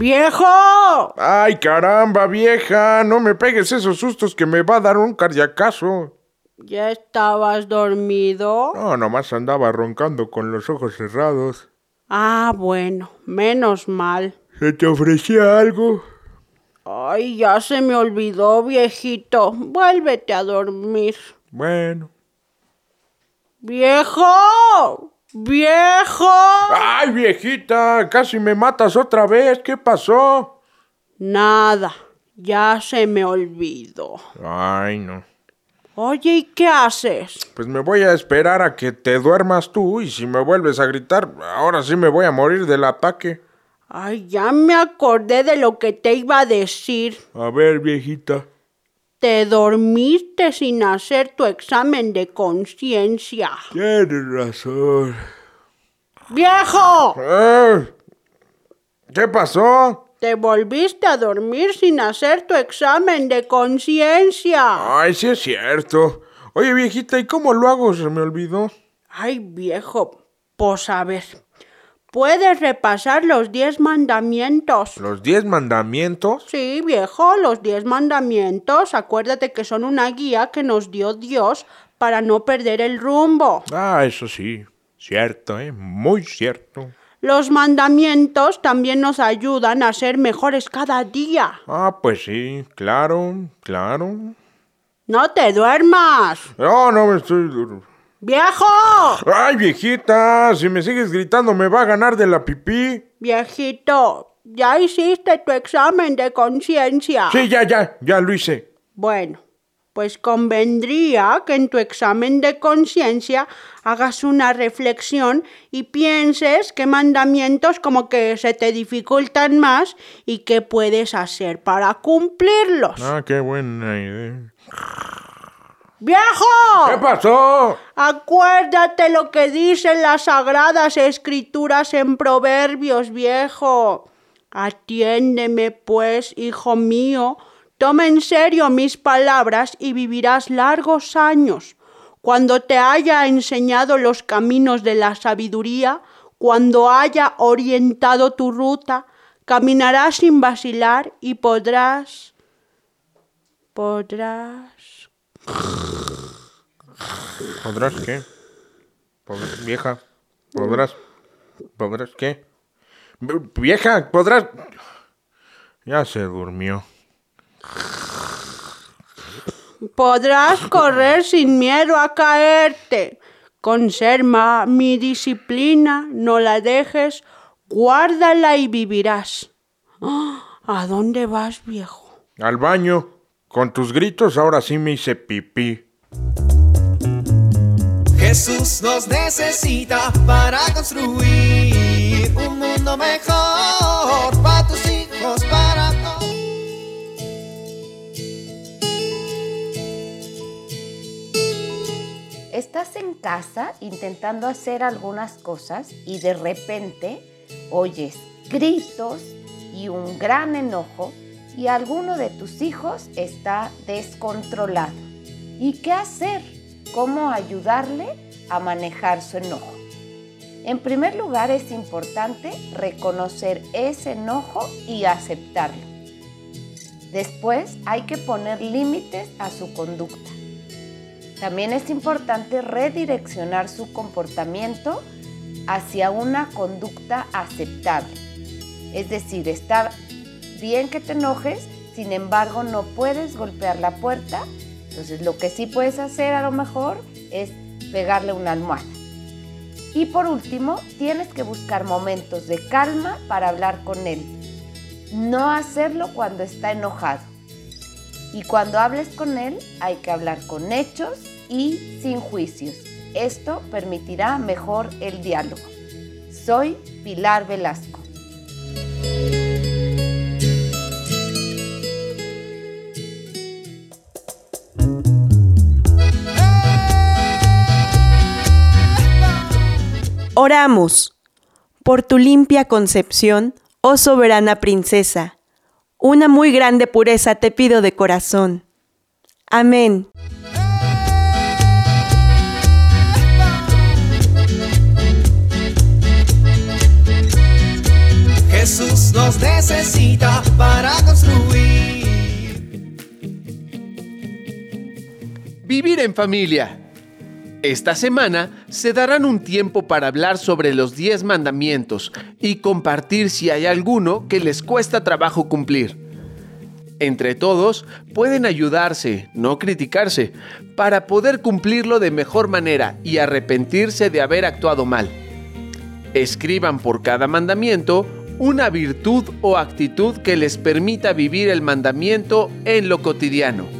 ¡Viejo! Ay, caramba, vieja, no me pegues esos sustos que me va a dar un cardiacazo. ¿Ya estabas dormido? No, nomás andaba roncando con los ojos cerrados. Ah, bueno, menos mal. ¿Se te ofrecía algo? Ay, ya se me olvidó, viejito. Vuélvete a dormir. Bueno. ¡Viejo! ¡Viejo! Ay, viejita, casi me matas otra vez. ¿Qué pasó? Nada, ya se me olvidó. Ay, no. Oye, ¿y qué haces? Pues me voy a esperar a que te duermas tú y si me vuelves a gritar, ahora sí me voy a morir del ataque. Ay, ya me acordé de lo que te iba a decir. A ver, viejita. Te dormiste sin hacer tu examen de conciencia. Tienes razón. ¡Viejo! Eh, ¿Qué pasó? Te volviste a dormir sin hacer tu examen de conciencia. Ay, sí es cierto. Oye, viejita, ¿y cómo lo hago? Se me olvidó. Ay, viejo, pues a ver. Puedes repasar los diez mandamientos. ¿Los diez mandamientos? Sí, viejo, los diez mandamientos. Acuérdate que son una guía que nos dio Dios para no perder el rumbo. Ah, eso sí. Cierto, ¿eh? Muy cierto. Los mandamientos también nos ayudan a ser mejores cada día. Ah, pues sí, claro, claro. No te duermas. No, no me estoy... dur- ¡Viejo! Ay, viejita, si me sigues gritando me va a ganar de la pipí. Viejito, ya hiciste tu examen de conciencia. Sí, ya, ya, ya lo hice. Bueno, pues convendría que en tu examen de conciencia hagas una reflexión y pienses qué mandamientos como que se te dificultan más y qué puedes hacer para cumplirlos. Ah, qué buena idea. ¡Viejo! ¿Qué pasó? Acuérdate lo que dicen las sagradas escrituras en Proverbios, viejo. Atiéndeme, pues, hijo mío, toma en serio mis palabras y vivirás largos años. Cuando te haya enseñado los caminos de la sabiduría, cuando haya orientado tu ruta, caminarás sin vacilar y podrás... podrás... ¿Podrás qué? Vieja, ¿podrás? ¿Podrás qué? Vieja, ¿podrás? Ya se durmió. Podrás correr sin miedo a caerte. Conserva mi disciplina, no la dejes, guárdala y vivirás. ¡Ah! ¿A dónde vas, viejo? Al baño. Con tus gritos ahora sí me hice pipí. Jesús nos necesita para construir un mundo mejor para tus hijos, para todos. Estás en casa intentando hacer algunas cosas y de repente oyes gritos y un gran enojo y alguno de tus hijos está descontrolado. ¿Y qué hacer? ¿Cómo ayudarle a manejar su enojo? En primer lugar es importante reconocer ese enojo y aceptarlo. Después hay que poner límites a su conducta. También es importante redireccionar su comportamiento hacia una conducta aceptable. Es decir, está bien que te enojes sin embargo no puedes golpear la puerta. Entonces lo que sí puedes hacer a lo mejor es pegarle una almohada. Y por último, tienes que buscar momentos de calma para hablar con él. No hacerlo cuando está enojado. Y cuando hables con él hay que hablar con hechos y sin juicios. Esto permitirá mejor el diálogo. Soy Pilar Velasco. Oramos por tu limpia concepción, oh soberana princesa. Una muy grande pureza te pido de corazón. Amén. Jesús nos necesita para construir. Vivir en familia. Esta semana se darán un tiempo para hablar sobre los 10 mandamientos y compartir si hay alguno que les cuesta trabajo cumplir. Entre todos pueden ayudarse, no criticarse, para poder cumplirlo de mejor manera y arrepentirse de haber actuado mal. Escriban por cada mandamiento una virtud o actitud que les permita vivir el mandamiento en lo cotidiano.